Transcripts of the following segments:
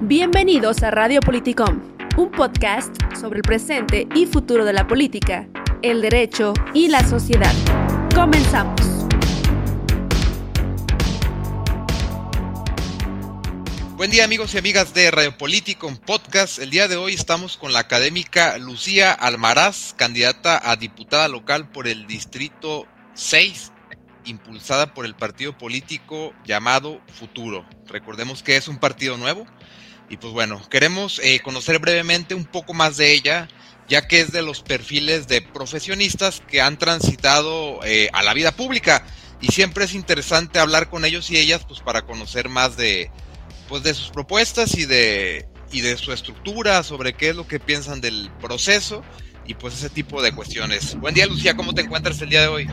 Bienvenidos a Radio Politicom, un podcast sobre el presente y futuro de la política, el derecho y la sociedad. Comenzamos. Buen día amigos y amigas de Radio Politicom Podcast. El día de hoy estamos con la académica Lucía Almaraz, candidata a diputada local por el Distrito 6 impulsada por el partido político llamado Futuro. Recordemos que es un partido nuevo y pues bueno, queremos eh, conocer brevemente un poco más de ella, ya que es de los perfiles de profesionistas que han transitado eh, a la vida pública. Y siempre es interesante hablar con ellos y ellas pues para conocer más de pues de sus propuestas y de y de su estructura, sobre qué es lo que piensan del proceso y pues ese tipo de cuestiones. Buen día Lucía, ¿cómo te encuentras el día de hoy?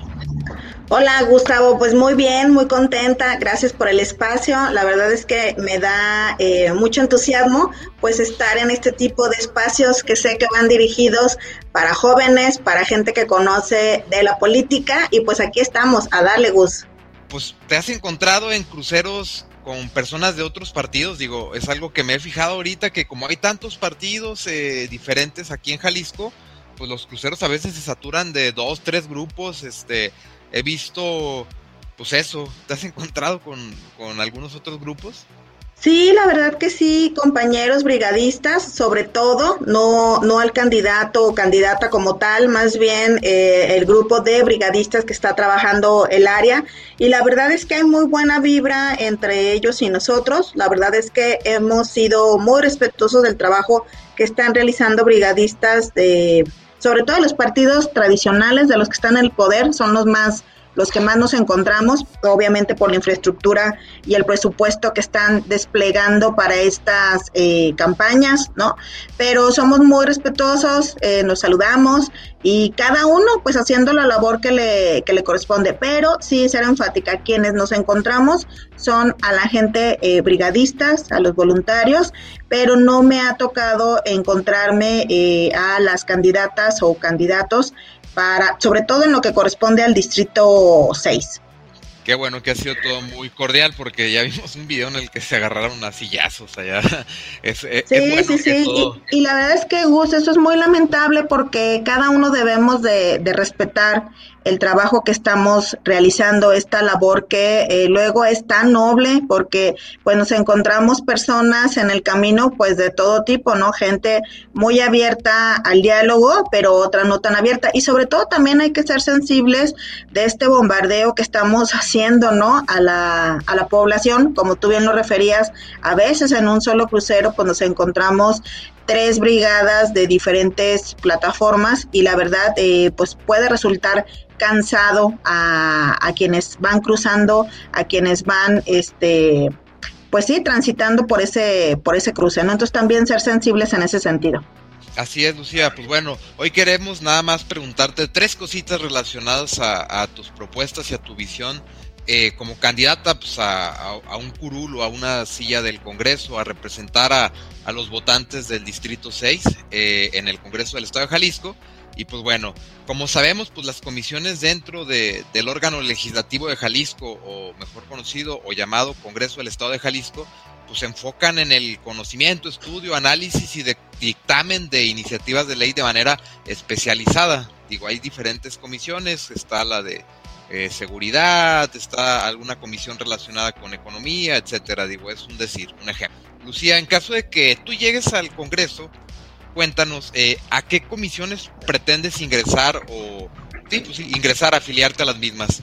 Hola Gustavo, pues muy bien, muy contenta, gracias por el espacio. La verdad es que me da eh, mucho entusiasmo pues estar en este tipo de espacios que sé que van dirigidos para jóvenes, para gente que conoce de la política y pues aquí estamos a darle gusto. Pues te has encontrado en cruceros con personas de otros partidos, digo, es algo que me he fijado ahorita que como hay tantos partidos eh, diferentes aquí en Jalisco, pues los cruceros a veces se saturan de dos, tres grupos, este, he visto, pues eso, ¿te has encontrado con, algunos otros grupos? Sí, la verdad que sí, compañeros brigadistas, sobre todo, no, no al candidato o candidata como tal, más bien eh, el grupo de brigadistas que está trabajando el área. Y la verdad es que hay muy buena vibra entre ellos y nosotros. La verdad es que hemos sido muy respetuosos del trabajo que están realizando brigadistas de sobre todo los partidos tradicionales de los que están en el poder, son los más los que más nos encontramos, obviamente por la infraestructura y el presupuesto que están desplegando para estas eh, campañas, ¿no? Pero somos muy respetuosos, eh, nos saludamos y cada uno pues haciendo la labor que le, que le corresponde, pero sí ser enfática, quienes nos encontramos son a la gente eh, brigadistas, a los voluntarios, pero no me ha tocado encontrarme a las candidatas o candidatos para, sobre todo en lo que corresponde al distrito 6. Qué bueno que ha sido todo muy cordial porque ya vimos un video en el que se agarraron a sillazos allá. Es, sí, sí, sí. Y, la verdad es que, Gus, eso es muy lamentable porque cada uno debemos de, de respetar el trabajo que estamos realizando, esta labor que eh, luego es tan noble porque pues nos encontramos personas en el camino pues de todo tipo, ¿no? Gente muy abierta al diálogo, pero otra no tan abierta y sobre todo también hay que ser sensibles de este bombardeo que estamos haciendo, ¿no? A la, a la población, como tú bien lo referías, a veces en un solo crucero pues nos encontramos tres brigadas de diferentes plataformas y la verdad eh, pues puede resultar cansado a, quienes van cruzando, a quienes van este pues sí transitando por ese por ese cruce, ¿no? Entonces también ser sensibles en ese sentido. Así es, Lucía. Pues bueno, hoy queremos nada más preguntarte tres cositas relacionadas a tus propuestas y a tu visión eh, como candidata pues, a, un curul o a una silla del Congreso a representar a, los votantes del Distrito 6 eh, en el Congreso del Estado de Jalisco. Y pues bueno, como sabemos, pues las comisiones dentro de, del órgano legislativo de Jalisco, o mejor conocido o llamado Congreso del Estado de Jalisco, pues se enfocan en el conocimiento, estudio, análisis y dictamen de iniciativas de ley de manera especializada. Digo, hay diferentes comisiones, está la de eh, seguridad, está alguna comisión relacionada con economía, etcétera. Digo, es un decir, un ejemplo. Lucía, en caso de que tú llegues al Congreso, cuéntanos eh, a qué comisiones pretendes ingresar o sí, pues, ingresar, afiliarte a las mismas.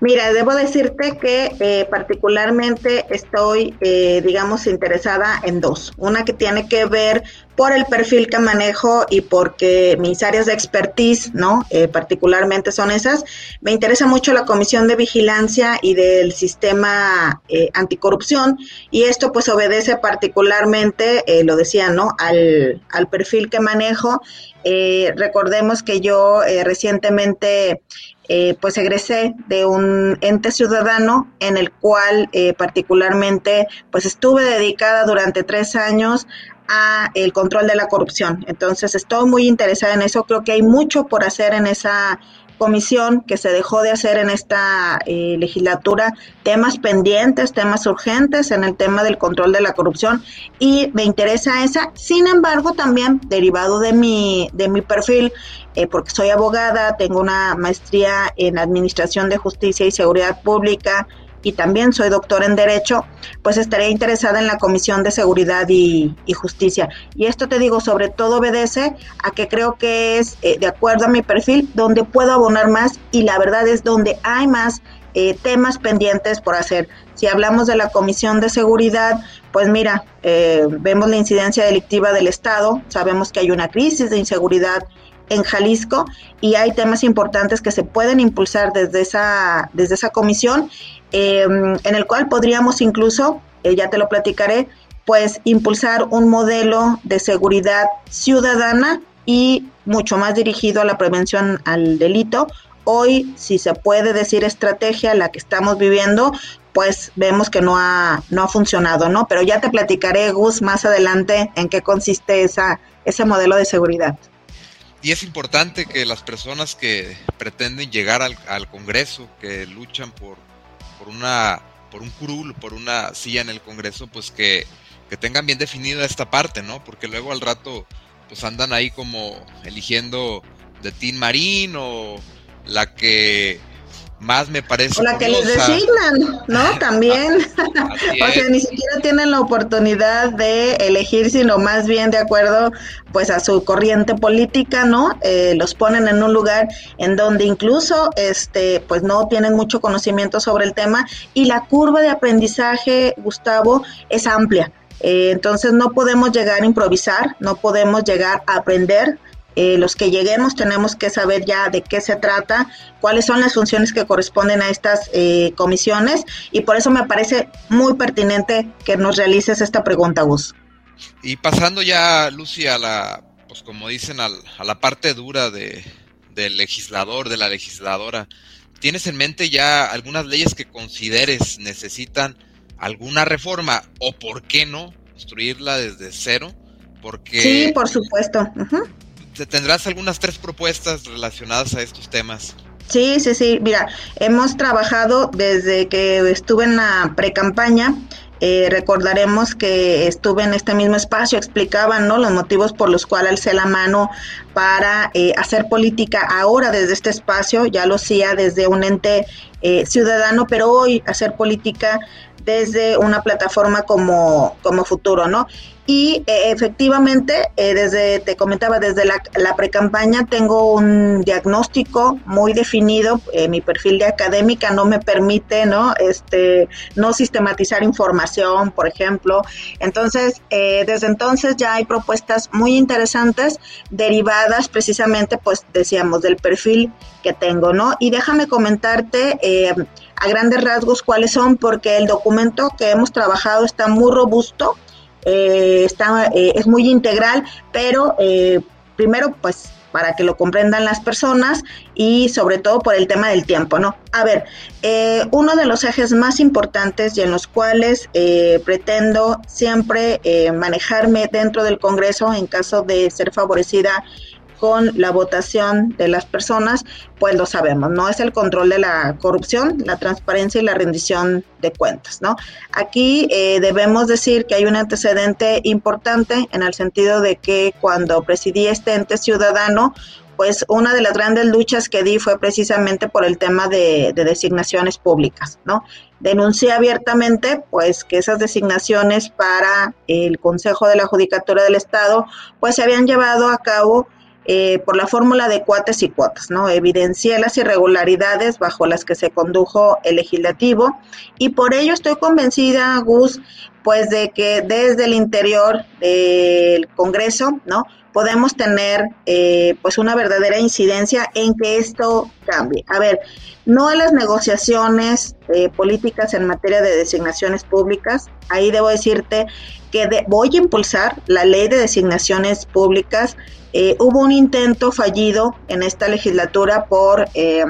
Mira, debo decirte que eh, particularmente estoy, eh, digamos, interesada en dos. Una que tiene que ver por el perfil que manejo y porque mis áreas de expertise, ¿no? Eh, particularmente son esas. Me interesa mucho la Comisión de Vigilancia y del Sistema Anticorrupción y esto pues obedece particularmente, lo decía, ¿no? Al, al perfil que manejo. recordemos que yo recientemente eh, pues egresé de un ente ciudadano en el cual eh, particularmente pues estuve dedicada durante tres años a el control de la corrupción. Entonces estoy muy interesada en eso. Creo que hay mucho por hacer en esa comisión que se dejó de hacer en esta eh, legislatura, temas pendientes, temas urgentes en el tema del control de la corrupción y me interesa esa. Sin embargo, también derivado de mi, de mi perfil, eh, porque soy abogada, tengo una maestría en Administración de Justicia y Seguridad Pública, y también soy doctor en Derecho, pues estaría interesada en la Comisión de Seguridad y, Justicia. Y esto te digo, sobre todo obedece a que creo que es, eh, de acuerdo a mi perfil, donde puedo abonar más y la verdad es donde hay más eh, temas pendientes por hacer. Si hablamos de la Comisión de Seguridad, pues mira, eh, vemos la incidencia delictiva del Estado, sabemos que hay una crisis de inseguridad en Jalisco y hay temas importantes que se pueden impulsar desde esa, desde esa comisión, em, en el cual podríamos incluso, eh, ya te lo platicaré, pues impulsar un modelo de seguridad ciudadana y mucho más dirigido a la prevención al delito. Hoy, si se puede decir estrategia, la que estamos viviendo, pues vemos que no ha, no ha funcionado, ¿no? Pero ya te platicaré, Gus, más adelante en qué consiste esa, ese modelo de seguridad. Y es importante que las personas que pretenden llegar al, Congreso, que luchan por, por, una, por un curul, por una silla en el Congreso, pues que, que tengan bien definida esta parte, ¿no? Porque luego al rato pues andan ahí como eligiendo de Tim Marín o la que más me parece. O la que les designan, ¿no? También. o sea, ni siquiera tienen la oportunidad de elegir, sino más bien de acuerdo pues a su corriente política, ¿no? Eh, los ponen en un lugar en donde incluso este pues no tienen mucho conocimiento sobre el tema y la curva de aprendizaje, Gustavo, es amplia. Eh, entonces no podemos llegar a improvisar, no podemos llegar a aprender eh, los que lleguemos tenemos que saber ya de qué se trata, cuáles son las funciones que corresponden a estas eh, comisiones y por eso me parece muy pertinente que nos realices esta pregunta, Gus. Y pasando ya, Lucy, a la, pues como dicen, a la parte dura de, del legislador, de la legisladora, ¿tienes en mente ya algunas leyes que consideres necesitan alguna reforma o por qué no construirla desde cero? Porque... Sí, por supuesto tendrás algunas tres propuestas relacionadas a estos temas. Sí, sí, sí. Mira, hemos trabajado desde que estuve en la pre-campaña. Eh, recordaremos que estuve en este mismo espacio, explicaban ¿no? los motivos por los cuales alcé la mano para eh, hacer política ahora desde este espacio, ya lo hacía desde un ente eh, ciudadano, pero hoy hacer política desde una plataforma como, como futuro, ¿no? Y eh, efectivamente, eh, desde, te comentaba, desde la, pre-campaña tengo un diagnóstico muy definido, eh, mi perfil de académica no me permite, ¿no? Este, no sistematizar información, por ejemplo. Entonces, desde entonces ya hay propuestas muy interesantes derivadas precisamente, pues decíamos, del perfil que tengo, ¿no? Y déjame comentarte grandes rasgos cuáles son, porque el documento que hemos trabajado está muy robusto eh, está, eh, es muy integral, pero eh, primero pues para que lo comprendan las personas y sobre todo por el tema del tiempo, ¿no? A ver, uno de los ejes más importantes y en los cuales pretendo siempre manejarme dentro del Congreso en caso de ser favorecida con la votación de las personas, pues lo sabemos, ¿no? Es el control de la corrupción, la transparencia y la rendición de cuentas, ¿no? Aquí eh, debemos decir que hay un antecedente importante en el sentido de que cuando presidí este ente ciudadano, pues una de las grandes luchas que di fue precisamente por el tema de, de, designaciones públicas, ¿no? Denuncié abiertamente, pues, que esas designaciones para el Consejo de la Judicatura del Estado, pues, se habían llevado a cabo eh, por la fórmula de cuates y cuotas, ¿no? Evidencié las irregularidades bajo las que se condujo el legislativo y por ello estoy convencida, Gus, pues de que desde el interior del Congreso, ¿no? Podemos tener eh, pues una verdadera incidencia en que esto cambie. A ver, no a las negociaciones eh, políticas en materia de designaciones públicas. Ahí debo decirte que voy a impulsar la ley de designaciones públicas eh, hubo un intento fallido en esta legislatura por eh,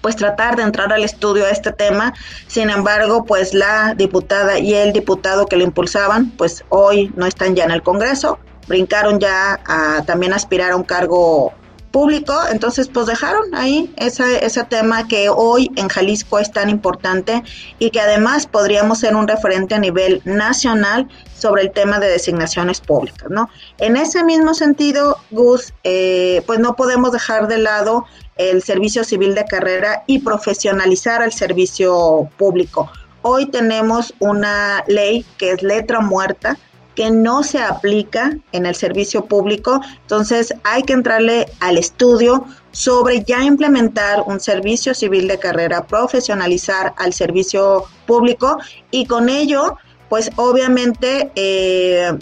pues tratar de entrar al estudio a este tema. Sin embargo, pues la diputada y el diputado que lo impulsaban, pues hoy no están ya en el Congreso, brincaron ya a también aspirar a un cargo público, entonces pues dejaron ahí ese, ese tema que hoy en Jalisco es tan importante y que además podríamos ser un referente a nivel nacional sobre el tema de designaciones públicas, ¿no? En ese mismo sentido, Gus, eh, pues no podemos dejar de lado el servicio civil de carrera y profesionalizar al servicio público. Hoy tenemos una ley que es letra muerta, que no se aplica en el servicio público. Entonces hay que entrarle al estudio sobre ya implementar un servicio civil de carrera, profesionalizar al servicio público y con ello, pues obviamente... Eh,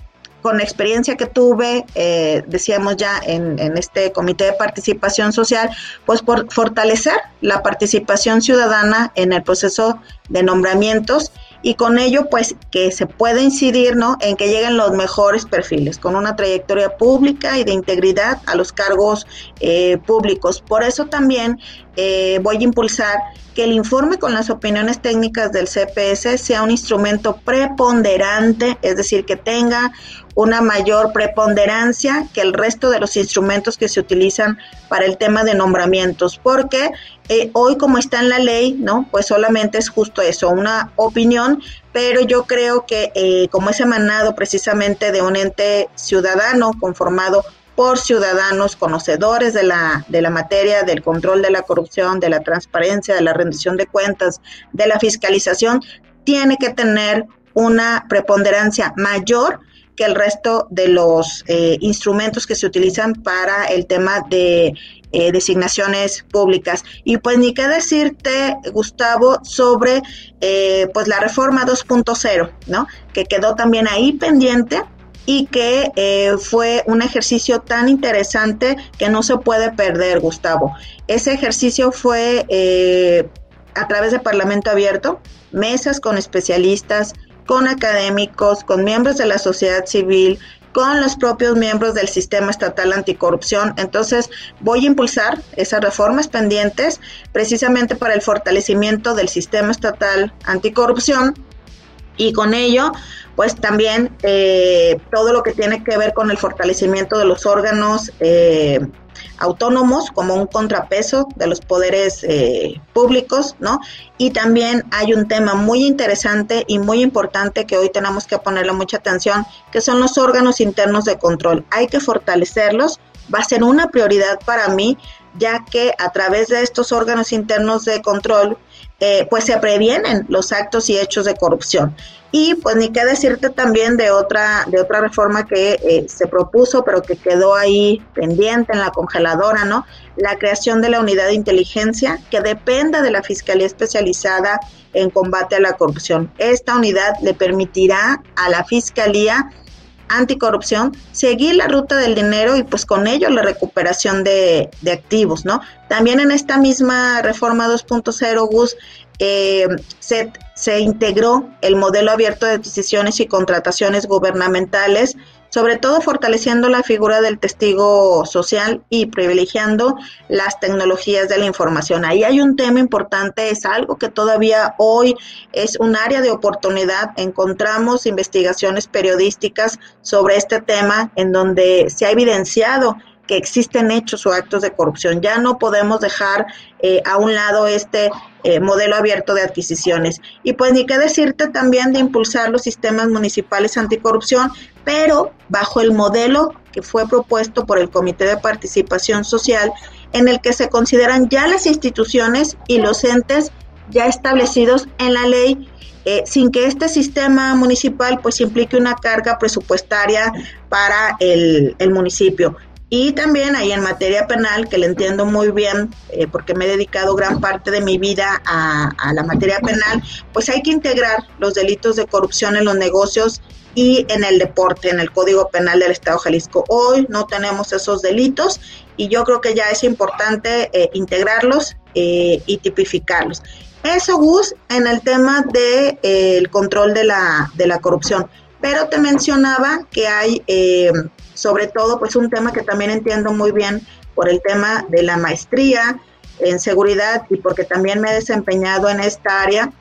con la experiencia que tuve, eh, decíamos ya en, en, este comité de participación social, pues por fortalecer la participación ciudadana en el proceso de nombramientos y con ello pues que se puede incidir ¿no? en que lleguen los mejores perfiles con una trayectoria pública y de integridad a los cargos eh, públicos. Por eso también eh, voy a impulsar que el informe con las opiniones técnicas del CPS sea un instrumento preponderante, es decir, que tenga una mayor preponderancia que el resto de los instrumentos que se utilizan para el tema de nombramientos, porque eh, hoy como está en la ley, ¿no? Pues solamente es justo eso, una opinión, pero yo creo que eh, como es emanado precisamente de un ente ciudadano conformado por ciudadanos conocedores de la, de la materia, del control de la corrupción, de la transparencia, de la rendición de cuentas, de la fiscalización, tiene que tener una preponderancia mayor que el resto de los eh, instrumentos que se utilizan para el tema de eh, designaciones públicas. Y pues ni qué decirte, Gustavo, sobre eh, pues la reforma 2.0, ¿no? Que quedó también ahí pendiente y que fue un ejercicio tan interesante que no se puede perder, Gustavo. Ese ejercicio fue a través de Parlamento Abierto, mesas con especialistas, con académicos, con miembros de la sociedad civil, con los propios miembros del sistema estatal anticorrupción. Entonces, voy a impulsar esas reformas pendientes precisamente para el fortalecimiento del sistema estatal anticorrupción y con ello, pues también eh, todo lo que tiene que ver con el fortalecimiento de los órganos eh, autónomos como un contrapeso de los poderes eh, públicos, ¿no? Y también hay un tema muy interesante y muy importante que hoy tenemos que ponerle mucha atención, que son los órganos internos de control. Hay que fortalecerlos, va a ser una prioridad para mí, ya que a través de estos órganos internos de control, eh, pues se previenen los actos y hechos de corrupción. Y pues ni qué decirte también de otra, de otra reforma que eh, se propuso, pero que quedó ahí pendiente en la congeladora, ¿no? La creación de la unidad de inteligencia que dependa de la Fiscalía Especializada en combate a la corrupción. Esta unidad le permitirá a la Fiscalía anticorrupción, seguir la ruta del dinero y pues con ello la recuperación de, activos, ¿no? También en esta misma reforma 2.0, Gus, eh, se, se integró el modelo abierto de decisiones y contrataciones gubernamentales, sobre todo fortaleciendo la figura del testigo social y privilegiando las tecnologías de la información. Ahí hay un tema importante, es algo que todavía hoy es un área de oportunidad. Encontramos investigaciones periodísticas sobre este tema en donde se ha evidenciado que existen hechos o actos de corrupción. Ya no podemos dejar eh, a un lado este eh, modelo abierto de adquisiciones. Y pues ni qué decirte también de impulsar los sistemas municipales anticorrupción, pero bajo el modelo que fue propuesto por el Comité de Participación Social, en el que se consideran ya las instituciones y los entes ya establecidos en la ley eh, sin que este sistema municipal pues implique una carga presupuestaria para el, el municipio. Y también ahí en materia penal, que le entiendo muy bien, eh, porque me he dedicado gran parte de mi vida a, la materia penal, pues hay que integrar los delitos de corrupción en los negocios y en el deporte, en el Código Penal del Estado de Jalisco. Hoy no tenemos esos delitos y yo creo que ya es importante eh, integrarlos eh, y tipificarlos. Eso, Gus, en el tema del de, el control de la, de la corrupción. Pero te mencionaba que hay sobre todo pues un tema que también entiendo muy bien por el tema de la maestría en seguridad y porque también me he desempeñado en esta área,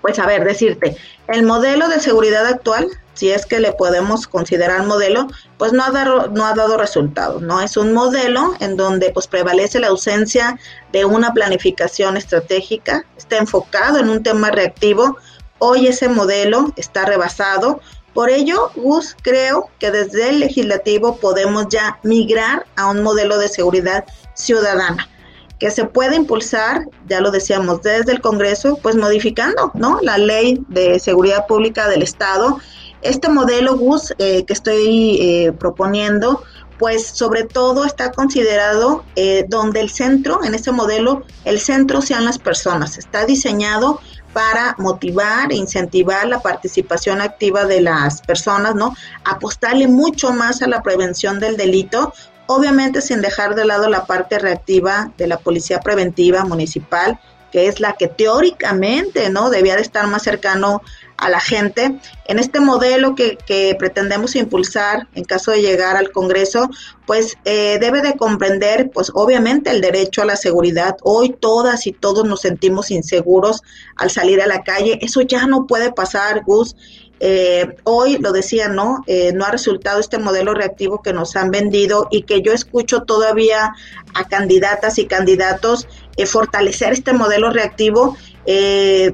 Pues a ver, decirte, el modelo de seguridad actual, si es que le podemos considerar modelo, pues no ha dado, no ha dado resultados, ¿no? Es un modelo en donde pues prevalece la ausencia de una planificación estratégica, está enfocado en un tema reactivo, hoy ese modelo está rebasado, por ello, Gus, creo que desde el legislativo podemos ya migrar a un modelo de seguridad ciudadana que se puede impulsar, ya lo decíamos, desde el Congreso, pues modificando, ¿no? La ley de seguridad pública del Estado. Este modelo, Gus, eh, que estoy eh, proponiendo, pues sobre todo está considerado eh, donde el centro, en este modelo, el centro sean las personas. Está diseñado para motivar e incentivar la participación activa de las personas, ¿no? Apostarle mucho más a la prevención del delito, obviamente sin dejar de lado la parte reactiva de la policía preventiva municipal, que es la que teóricamente no debía de estar más cercano a la gente. En este modelo que, pretendemos impulsar en caso de llegar al Congreso, pues eh, debe de comprender, pues obviamente el derecho a la seguridad. Hoy todas y todos nos sentimos inseguros al salir a la calle. Eso ya no puede pasar, Gus. Eh, hoy lo decía, ¿no? Eh, no ha resultado este modelo reactivo que nos han vendido y que yo escucho todavía a candidatas y candidatos eh, fortalecer este modelo reactivo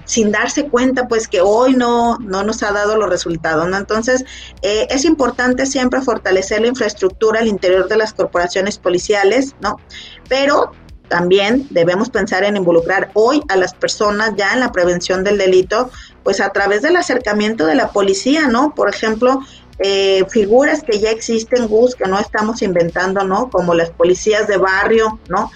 sin darse cuenta, pues que hoy no, no nos ha dado los resultados, ¿no? Entonces, es importante siempre fortalecer la infraestructura al interior de las corporaciones policiales, ¿no? Pero también debemos pensar en involucrar hoy a las personas ya en la prevención del delito, pues a través del acercamiento de la policía, ¿no? Por ejemplo, eh, figuras que ya existen, Gus, que no estamos inventando, ¿no? Como las policías de barrio, ¿no?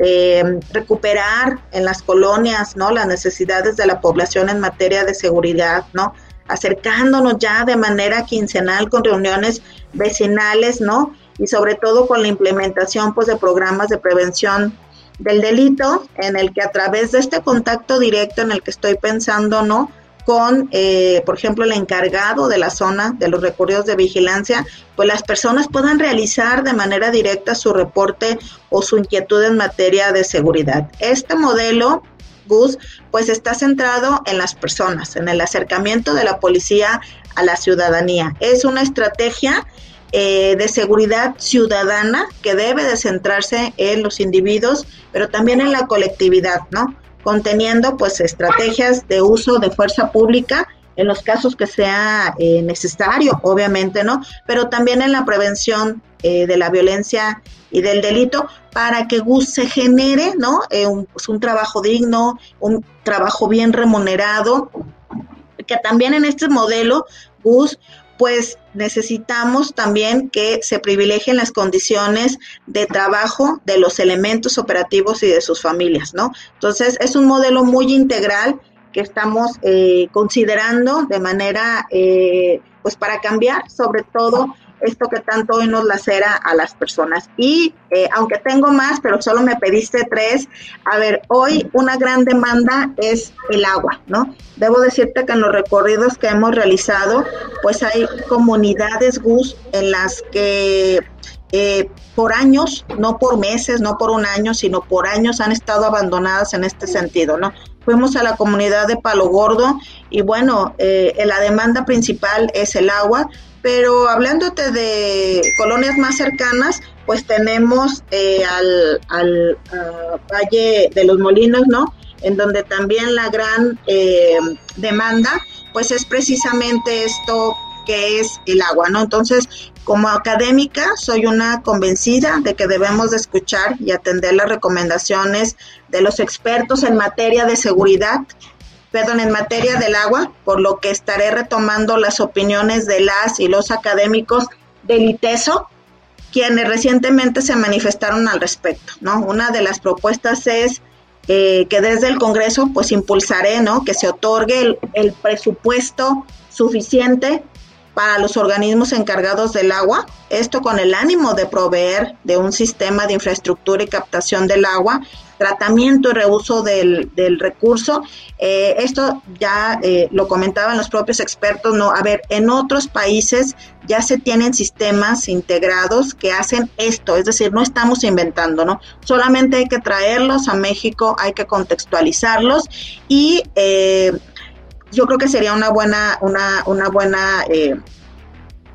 Eh, recuperar en las colonias, ¿no? Las necesidades de la población en materia de seguridad, ¿no? Acercándonos ya de manera quincenal con reuniones vecinales, ¿no? Y sobre todo con la implementación, pues, de programas de prevención del delito, en el que a través de este contacto directo en el que estoy pensando, ¿no? Con, eh, por ejemplo, el encargado de la zona de los recorridos de vigilancia, pues las personas puedan realizar de manera directa su reporte o su inquietud en materia de seguridad. Este modelo Gus, pues está centrado en las personas, en el acercamiento de la policía a la ciudadanía. Es una estrategia eh, de seguridad ciudadana que debe de centrarse en los individuos, pero también en la colectividad, ¿no? Conteniendo pues estrategias de uso de fuerza pública en los casos que sea eh, necesario, obviamente, ¿no? Pero también en la prevención eh, de la violencia y del delito para que GUS se genere, ¿no? un, pues, un trabajo digno, un trabajo bien remunerado, que también en este modelo GUS pues necesitamos también que se privilegien las condiciones de trabajo de los elementos operativos y de sus familias, ¿no? Entonces, es un modelo muy integral que estamos eh, considerando de manera, eh, pues para cambiar sobre todo esto que tanto hoy nos lacera a las personas. Y eh, aunque tengo más, pero solo me pediste tres, a ver, hoy una gran demanda es el agua, ¿no? Debo decirte que en los recorridos que hemos realizado, pues hay comunidades GUS en las que eh, por años, no por meses, no por un año, sino por años han estado abandonadas en este sentido, ¿no? Fuimos a la comunidad de Palo Gordo y bueno, eh, la demanda principal es el agua, pero hablándote de colonias más cercanas, pues tenemos eh, al, al Valle de los Molinos, ¿no? En donde también la gran eh, demanda, pues es precisamente esto que es el agua, ¿no? Entonces, como académica, soy una convencida de que debemos de escuchar y atender las recomendaciones de los expertos en materia de seguridad perdón, en materia del agua, por lo que estaré retomando las opiniones de las y los académicos del ITESO, quienes recientemente se manifestaron al respecto, ¿no? Una de las propuestas es eh, que desde el Congreso, pues impulsaré, ¿no? Que se otorgue el, el presupuesto suficiente para los organismos encargados del agua, esto con el ánimo de proveer de un sistema de infraestructura y captación del agua tratamiento y reuso del, del recurso. Eh, esto ya eh, lo comentaban los propios expertos, ¿no? A ver, en otros países ya se tienen sistemas integrados que hacen esto, es decir, no estamos inventando, ¿no? Solamente hay que traerlos a México, hay que contextualizarlos y... Eh, yo creo que sería una buena, una, una buena eh,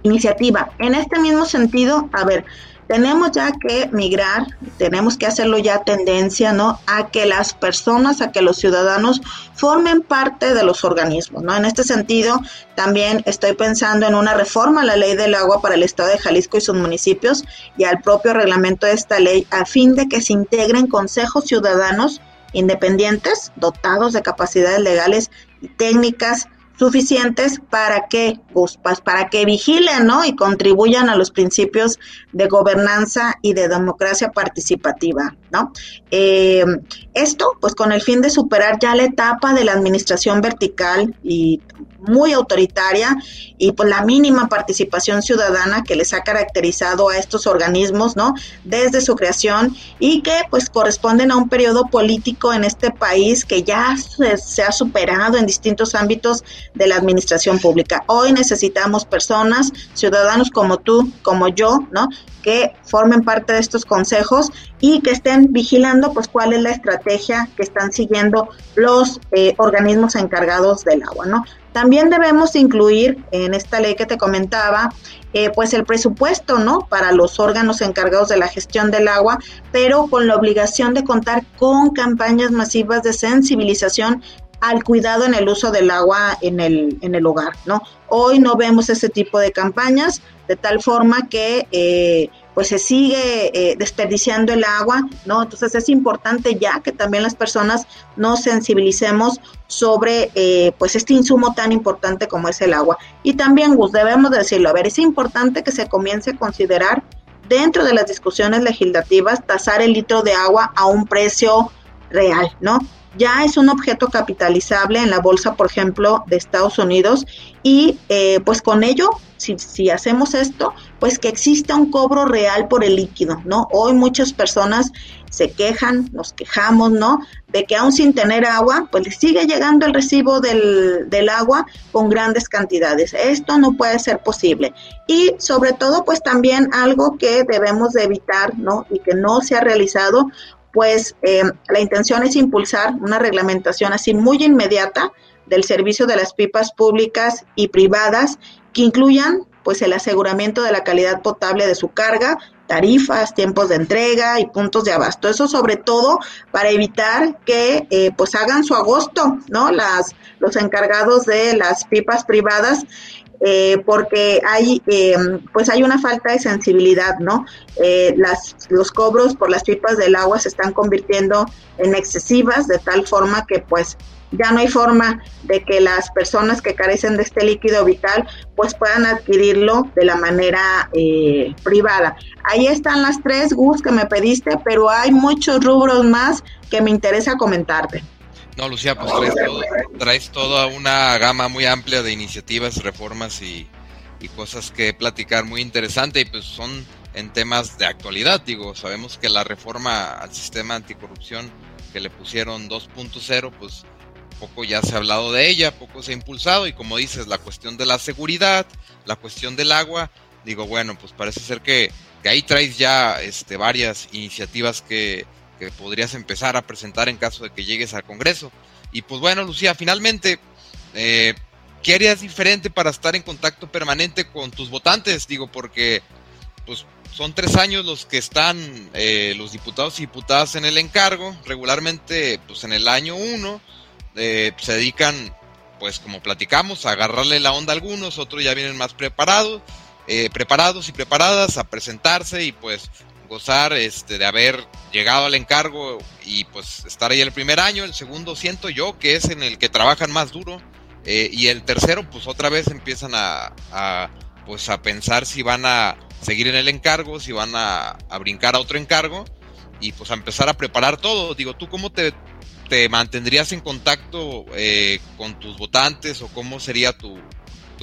iniciativa. En este mismo sentido, a ver, tenemos ya que migrar, tenemos que hacerlo ya tendencia, ¿no? A que las personas, a que los ciudadanos formen parte de los organismos, ¿no? En este sentido, también estoy pensando en una reforma a la ley del agua para el Estado de Jalisco y sus municipios y al propio reglamento de esta ley a fin de que se integren consejos ciudadanos independientes, dotados de capacidades legales técnicas suficientes para que, pues, para que vigilen ¿no? y contribuyan a los principios de gobernanza y de democracia participativa. ¿no? Eh, esto, pues con el fin de superar ya la etapa de la administración vertical y muy autoritaria y pues la mínima participación ciudadana que les ha caracterizado a estos organismos, ¿no? Desde su creación y que pues corresponden a un periodo político en este país que ya se, ha superado en distintos ámbitos de la administración pública. Hoy necesitamos personas, ciudadanos como tú, como yo, ¿no? que formen parte de estos consejos y que estén vigilando pues cuál es la estrategia que están siguiendo los eh, organismos encargados del agua, ¿no? También debemos incluir en esta ley que te comentaba, eh, pues el presupuesto, ¿no? Para los órganos encargados de la gestión del agua, pero con la obligación de contar con campañas masivas de sensibilización al cuidado en el uso del agua en el, en el hogar, ¿no? Hoy no vemos ese tipo de campañas, de tal forma que eh, pues se sigue eh, desperdiciando el agua, ¿no? Entonces es importante ya que también las personas nos sensibilicemos sobre eh, pues este insumo tan importante como es el agua. Y también, Gus, debemos decirlo, a ver, es importante que se comience a considerar dentro de las discusiones legislativas tasar el litro de agua a un precio real, ¿no? Ya es un objeto capitalizable en la bolsa, por ejemplo, de Estados Unidos y eh, pues con ello, si, si, hacemos esto, pues que exista un cobro real por el líquido, ¿no? Hoy muchas personas se quejan, nos quejamos, ¿no? De que aún sin tener agua, pues les sigue llegando el recibo del, del agua con grandes cantidades. Esto no puede ser posible. Y sobre todo, pues también algo que debemos de evitar, ¿no? Y que no se ha realizado, pues eh, la intención es impulsar una reglamentación así muy inmediata del servicio de las pipas públicas y privadas que incluyan pues el aseguramiento de la calidad potable de su carga, tarifas, tiempos de entrega y puntos de abasto. Eso sobre todo para evitar que eh, pues hagan su agosto, ¿no? Las los encargados de las pipas privadas eh, porque hay eh, pues hay una falta de sensibilidad, ¿no? Las, los cobros por las pipas del agua se están convirtiendo en excesivas de tal forma que pues ya no hay forma de que las personas que carecen de este líquido vital pues puedan adquirirlo de la manera privada. Ahí están las tres Gus que me pediste, pero hay muchos rubros más que me interesa comentarte. No, Lucía, pues traes, todo, traes toda una gama muy amplia de iniciativas, reformas y, cosas que platicar muy interesante y pues son en temas de actualidad, digo, sabemos que la reforma al sistema anticorrupción que le pusieron 2.0, pues poco ya se ha hablado de ella, poco se ha impulsado y como dices, la cuestión de la seguridad, la cuestión del agua, digo, bueno, pues parece ser que, que ahí traes ya este, varias iniciativas que que podrías empezar a presentar en caso de que llegues al Congreso. Y pues bueno, Lucía, finalmente, eh, ¿qué harías diferente para estar en contacto permanente con tus votantes? Digo, porque pues son tres años los que están eh, los diputados y diputadas en el encargo. Regularmente, pues en el año uno, eh, se dedican, pues como platicamos, a agarrarle la onda a algunos, otros ya vienen más preparados. Preparados y preparadas a presentarse y pues gozar este, de haber llegado al encargo y pues estar ahí el primer año, el segundo siento yo que es en el que trabajan más duro eh, y el tercero pues otra vez empiezan a, pues a pensar si van a seguir en el encargo, si van a, brincar a otro encargo y pues a empezar a preparar todo. Digo, ¿tú cómo te, te mantendrías en contacto eh, con tus votantes o cómo sería tu,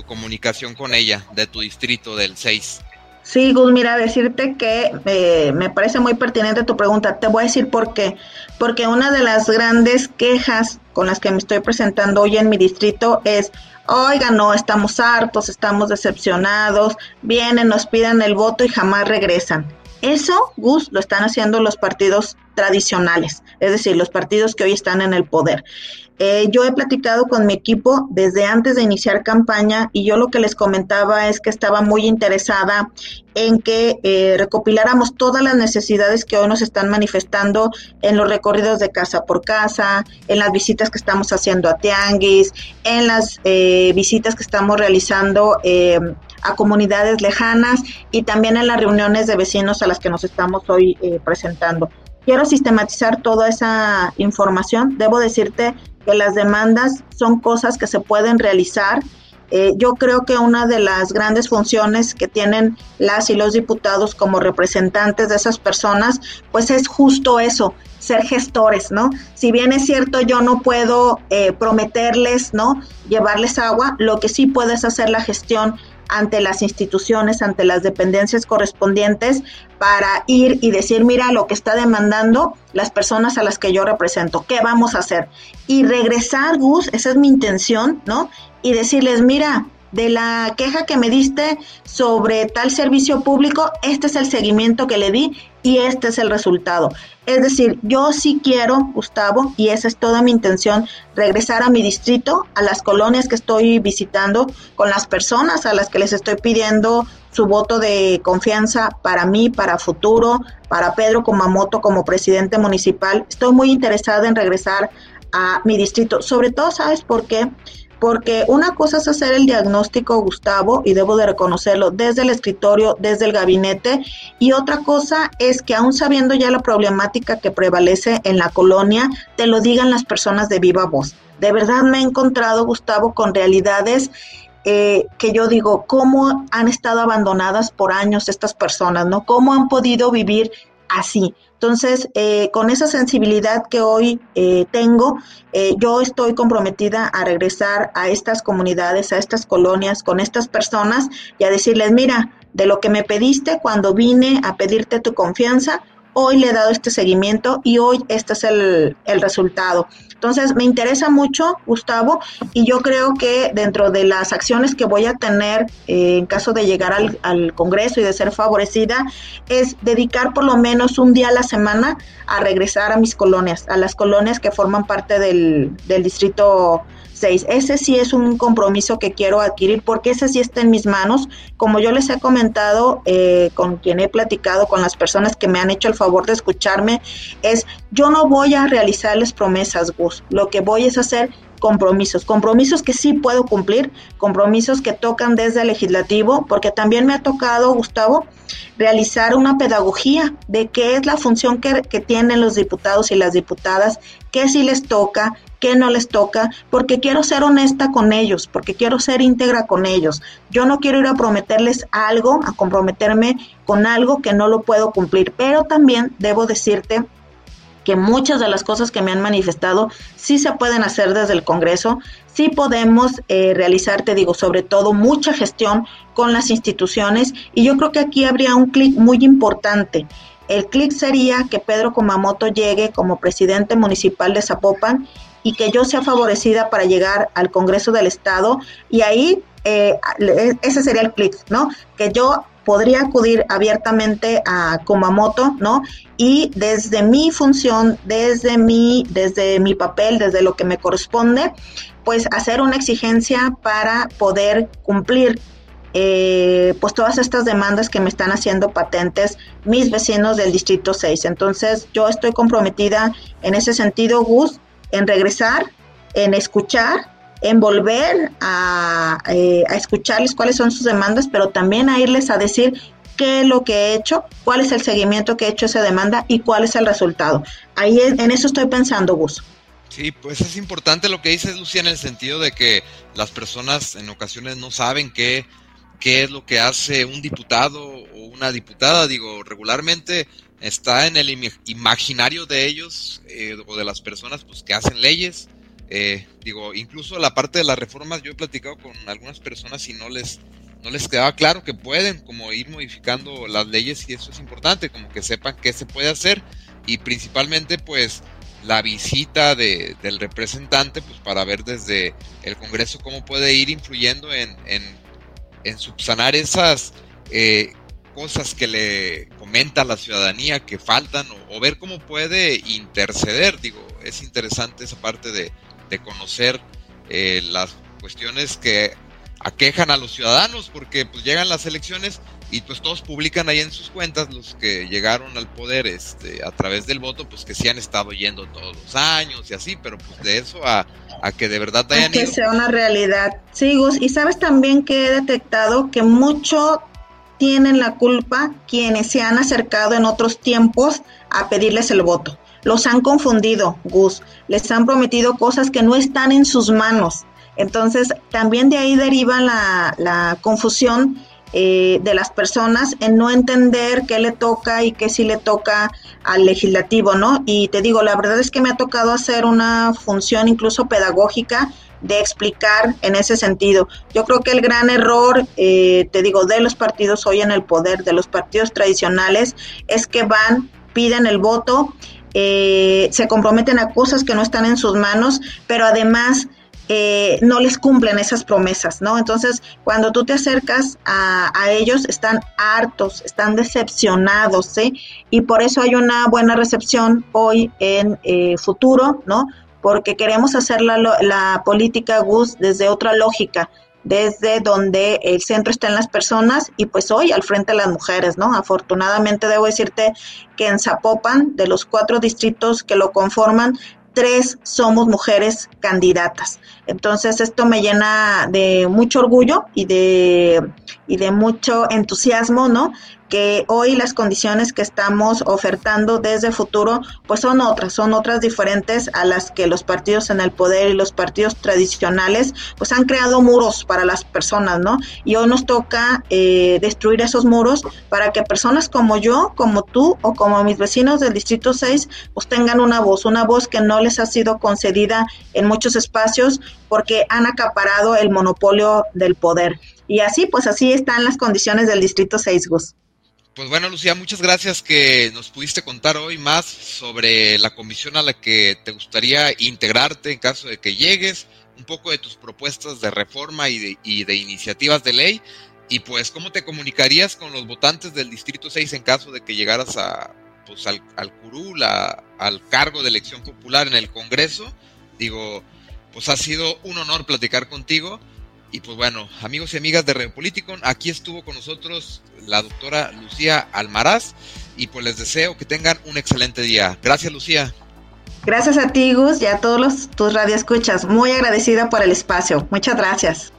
tu comunicación con ella de tu distrito del 6? Sí, Gus, mira, decirte que eh, me parece muy pertinente tu pregunta. Te voy a decir por qué. Porque una de las grandes quejas con las que me estoy presentando hoy en mi distrito es, oiga, no, estamos hartos, estamos decepcionados, vienen, nos piden el voto y jamás regresan. Eso, Gus, lo están haciendo los partidos tradicionales, es decir, los partidos que hoy están en el poder. Eh, yo he platicado con mi equipo desde antes de iniciar campaña y yo lo que les comentaba es que estaba muy interesada en que eh, recopiláramos todas las necesidades que hoy nos están manifestando en los recorridos de casa por casa, en las visitas que estamos haciendo a Tianguis, en las eh, visitas que estamos realizando a comunidades lejanas y también en las reuniones de vecinos a las que nos estamos hoy presentando. Quiero sistematizar toda esa información. Debo decirte que las demandas son cosas que se pueden realizar. Eh, yo creo que una de las grandes funciones que tienen las y los diputados como representantes de esas personas, pues es justo eso, ser gestores, ¿no? Si bien es cierto, yo no puedo eh, prometerles, ¿no? Llevarles agua, lo que sí puedo es hacer la gestión ante las instituciones, ante las dependencias correspondientes, para ir y decir, mira lo que está demandando las personas a las que yo represento, ¿qué vamos a hacer? Y regresar, Gus, esa es mi intención, ¿no? Y decirles, mira, de la queja que me diste sobre tal servicio público, este es el seguimiento que le di y este es el resultado. Es decir, yo sí quiero, Gustavo, y esa es toda mi intención, regresar a mi distrito, a las colonias que estoy visitando, con las personas a las que les estoy pidiendo su voto de confianza para mí, para futuro, para Pedro Kumamoto como presidente municipal. Estoy muy interesada en regresar a mi distrito, sobre todo, ¿sabes por qué? Porque una cosa es hacer el diagnóstico, Gustavo, y debo de reconocerlo desde el escritorio, desde el gabinete, y otra cosa es que aún sabiendo ya la problemática que prevalece en la colonia, te lo digan las personas de viva voz. De verdad me he encontrado, Gustavo, con realidades eh, que yo digo, cómo han estado abandonadas por años estas personas, ¿no? ¿Cómo han podido vivir así? Entonces, eh, con esa sensibilidad que hoy eh, tengo, eh, yo estoy comprometida a regresar a estas comunidades, a estas colonias, con estas personas y a decirles, mira, de lo que me pediste cuando vine a pedirte tu confianza, hoy le he dado este seguimiento y hoy este es el, el resultado. Entonces, me interesa mucho, Gustavo, y yo creo que dentro de las acciones que voy a tener eh, en caso de llegar al, al, Congreso y de ser favorecida, es dedicar por lo menos un día a la semana a regresar a mis colonias, a las colonias que forman parte del, del distrito ese sí es un compromiso que quiero adquirir porque ese sí está en mis manos. Como yo les he comentado eh, con quien he platicado, con las personas que me han hecho el favor de escucharme, es yo no voy a realizarles promesas, Gus. Lo que voy es hacer compromisos, compromisos que sí puedo cumplir, compromisos que tocan desde el legislativo, porque también me ha tocado, Gustavo, realizar una pedagogía de qué es la función que, que tienen los diputados y las diputadas, qué sí les toca, qué no les toca, porque quiero ser honesta con ellos, porque quiero ser íntegra con ellos. Yo no quiero ir a prometerles algo, a comprometerme con algo que no lo puedo cumplir, pero también debo decirte que muchas de las cosas que me han manifestado sí se pueden hacer desde el Congreso, sí podemos eh, realizar, te digo, sobre todo mucha gestión con las instituciones y yo creo que aquí habría un clic muy importante. El clic sería que Pedro Kumamoto llegue como presidente municipal de Zapopan y que yo sea favorecida para llegar al Congreso del Estado y ahí eh, ese sería el clic, ¿no? Que yo podría acudir abiertamente a Kumamoto, ¿no? Y desde mi función, desde mi, desde mi papel, desde lo que me corresponde, pues hacer una exigencia para poder cumplir eh, pues todas estas demandas que me están haciendo patentes mis vecinos del Distrito 6. Entonces yo estoy comprometida en ese sentido, Gus, en regresar, en escuchar, en volver a, eh, a escucharles cuáles son sus demandas, pero también a irles a decir qué es lo que he hecho, cuál es el seguimiento que he hecho a esa demanda y cuál es el resultado. Ahí en eso estoy pensando, Gus. Sí, pues es importante lo que dice Lucía en el sentido de que las personas en ocasiones no saben qué, qué es lo que hace un diputado o una diputada. Digo, regularmente está en el imaginario de ellos eh, o de las personas pues, que hacen leyes. Eh, digo, incluso la parte de las reformas, yo he platicado con algunas personas y no les, no les quedaba claro que pueden como ir modificando las leyes y eso es importante, como que sepan qué se puede hacer y principalmente pues la visita de, del representante pues para ver desde el Congreso cómo puede ir influyendo en, en, subsanar esas eh, cosas que le comenta la ciudadanía que faltan o, ver cómo puede interceder. Digo, es interesante esa parte de, conocer eh, las cuestiones que aquejan a los ciudadanos porque pues llegan las elecciones y pues todos publican ahí en sus cuentas los que llegaron al poder este a través del voto pues que sí han estado yendo todos los años y así pero pues de eso a, que de verdad hayan que sea una realidad. Sí Gus y sabes también que he detectado que mucho tienen la culpa quienes se han acercado en otros tiempos a pedirles el voto los han confundido Gus les han prometido cosas que no están en sus manos entonces también de ahí deriva la, la confusión eh, de las personas en no entender qué le toca y qué sí le toca al legislativo, ¿no? Y te digo, la verdad es que me ha tocado hacer una función incluso pedagógica de explicar en ese sentido. Yo creo que el gran error, eh, te digo, de los partidos hoy en el poder, de los partidos tradicionales, es que van, piden el voto, eh, se comprometen a cosas que no están en sus manos, pero además eh, no les cumplen esas promesas, ¿no? Entonces, cuando tú te acercas a, ellos, están hartos, están decepcionados, ¿sí? Y por eso hay una buena recepción hoy en eh, futuro, ¿no? Porque queremos hacer la, la política GUS desde otra lógica, desde donde el centro está en las personas y pues hoy al frente de las mujeres, ¿no? Afortunadamente debo decirte que en Zapopan, de los cuatro distritos que lo conforman, tres somos mujeres candidatas. Entonces esto me llena de mucho orgullo y de, y de mucho entusiasmo, ¿no? que hoy las condiciones que estamos ofertando desde futuro pues son otras, son otras diferentes a las que los partidos en el poder y los partidos tradicionales pues han creado muros para las personas, ¿no? Y hoy nos toca eh, destruir esos muros para que personas como yo, como tú o como mis vecinos del Distrito 6 pues tengan una voz, una voz que no les ha sido concedida en muchos espacios porque han acaparado el monopolio del poder. Y así, pues así están las condiciones del Distrito 6, Gus. Pues bueno, Lucía, muchas gracias que nos pudiste contar hoy más sobre la comisión a la que te gustaría integrarte en caso de que llegues, un poco de tus propuestas de reforma y de, y de iniciativas de ley, y pues cómo te comunicarías con los votantes del Distrito 6 en caso de que llegaras a, pues, al, al curul, al cargo de elección popular en el Congreso. Digo, pues ha sido un honor platicar contigo. Y pues bueno, amigos y amigas de Repoliticon, aquí estuvo con nosotros la doctora Lucía Almaraz y pues les deseo que tengan un excelente día. Gracias Lucía. Gracias a ti Gus y a todos tus radioescuchas. Muy agradecida por el espacio. Muchas gracias.